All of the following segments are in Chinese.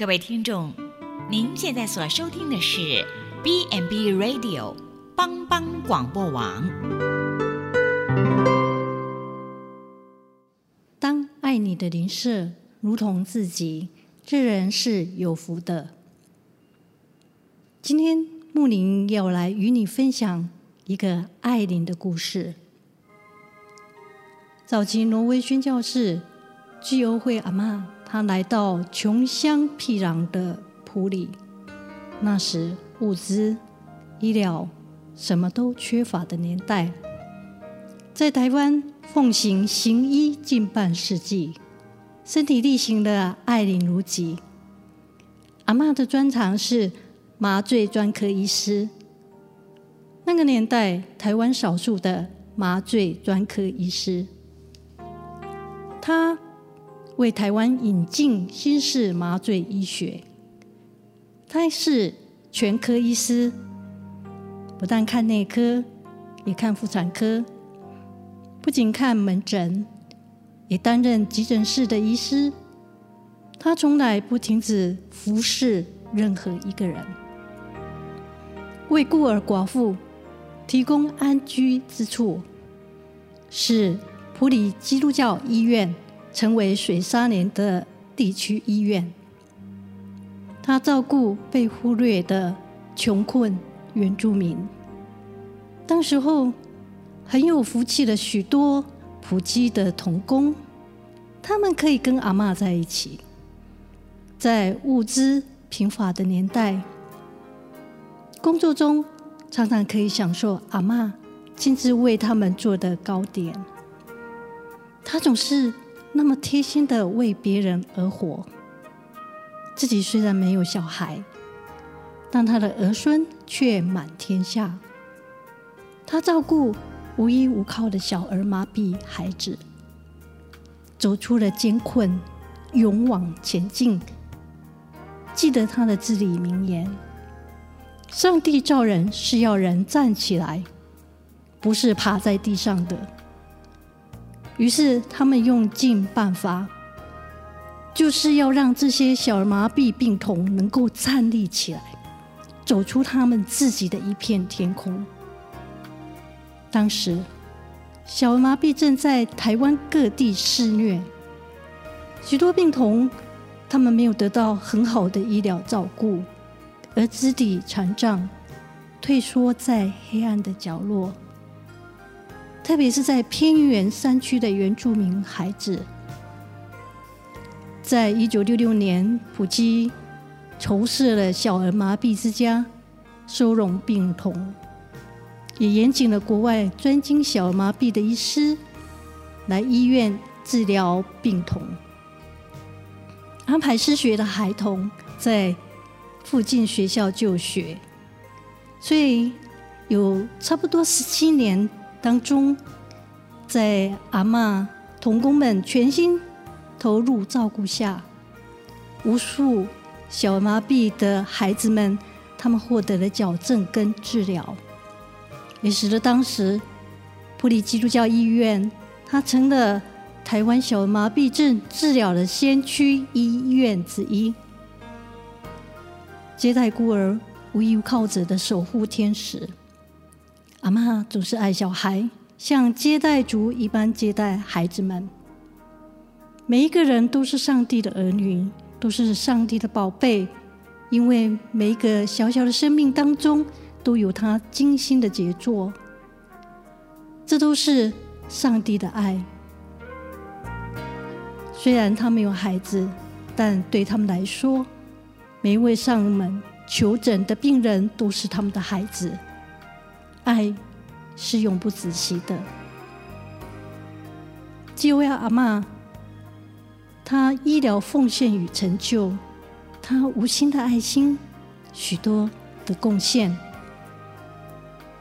各位听众，您现在所收听的是 B&B Radio 帮帮广播网。当爱你的邻舍如同自己，这人是有福的。今天牧林要来与你分享一个爱邻的故事。早期挪威宣教士居欧会阿嬷，他来到穷乡僻壤的埔里，那时物资、医疗什么都缺乏的年代，在台湾奉行行医近半世纪，身体力行的爱邻如己。阿嬷的专长是麻醉专科医师。那个年代，台湾少数的麻醉专科医师。他为台湾引进新式麻醉医学。他是全科医师，不但看内科，也看妇产科。不仅看门诊，也担任急诊室的医师。他从来不停止服侍任何一个人，为孤儿寡妇提供安居之处，是。普里基督教医院成为水沙连的地区医院，他照顾被忽略的穷困原住民。当时候很有福气的许多埔基的童工，他们可以跟阿嬷在一起，在物资贫乏的年代，工作中常常可以享受阿嬷亲自为他们做的糕点。他总是那么贴心的为别人而活，自己虽然没有小孩，但他的儿孙却满天下。他照顾无依无靠的小儿麻痹孩子，走出了艰困，勇往前进。记得他的至理名言：“上帝造人是要人站起来，不是趴在地上的。”于是他们用尽办法，就是要让这些小儿麻痹病童能够站立起来，走出他们自己的一片天空。当时，小儿麻痹症在台湾各地肆虐，许多病童他们没有得到很好的医疗照顾，而肢体残障，退缩在黑暗的角落。特别是在偏远山区的原住民孩子，在一九六六年，普基筹设了小儿麻痹之家，收容病童，也严请了国外专精小儿麻痹的医师来医院治疗病童，安排失学的孩童在附近学校就学，所以有差不多十七年。当中，在阿嬷童工们全心投入照顾下，无数小麻痹的孩子们，他们获得了矫正跟治疗，也使得当时普里基督教医院，它成了台湾小麻痹症治疗的先驱医院之一，接待孤儿无依无靠者的守护天使。阿妈总是爱小孩，像接待主一般接待孩子们。每一个人都是上帝的儿女，都是上帝的宝贝，因为每一个小小的生命当中都有他精心的杰作。这都是上帝的爱。虽然他没有孩子，但对他们来说，每一位上门求诊的病人都是他们的孩子。爱是永不止息的。基欧亚阿妈，她医疗奉献与成就，她无心的爱心，许多的贡献，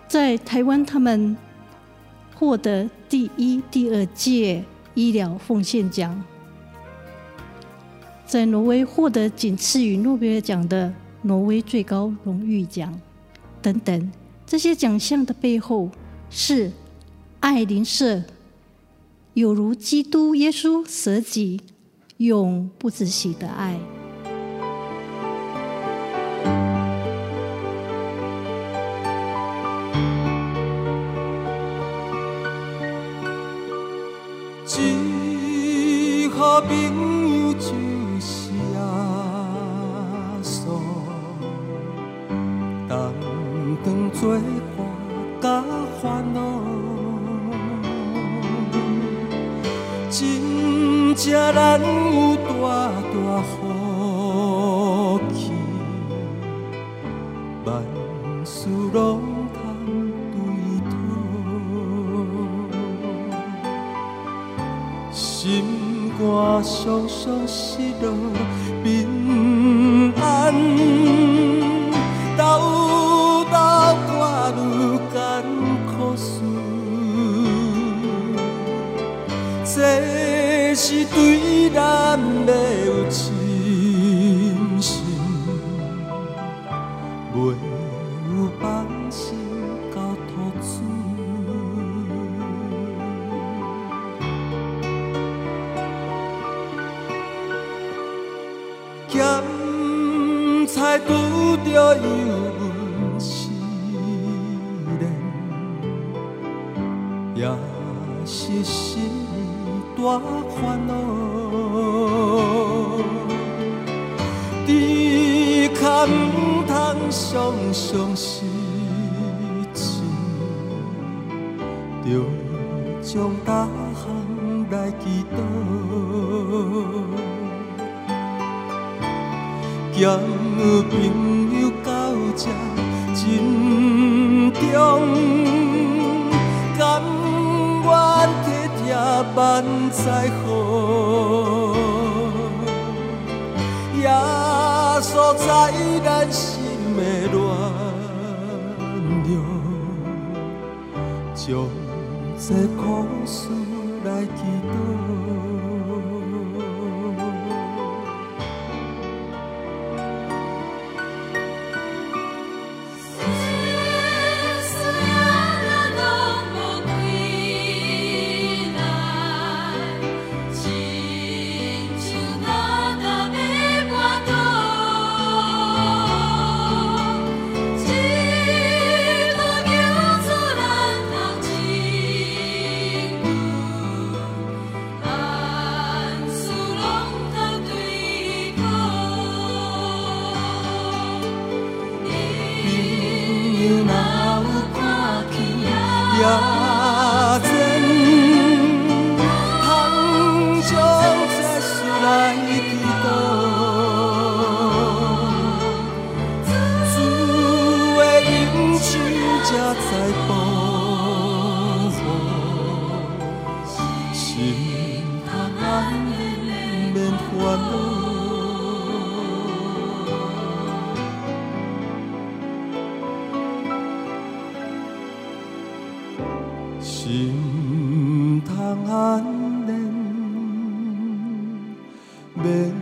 在台湾他们获得第一、第二届医疗奉献奖，在挪威获得仅次于诺贝尔奖的挪威最高荣誉奖，等等。这些奖项的背后是爱邻舍，有如基督耶稣舍己、永不止息的爱。作花甲，烦恼真正难有大大福气。万事拢通对透，心肝双双失落面。拄着油温试炼，也是心大烦恼。猪脚毋通常常失志，着将逐项来祈祷。交朋友到这珍重，甘愿体贴万载好，耶稣在咱心的暖融，将这苦事来祈祷。的恩手才在保护，心通安宁免烦恼。心通安宁，免。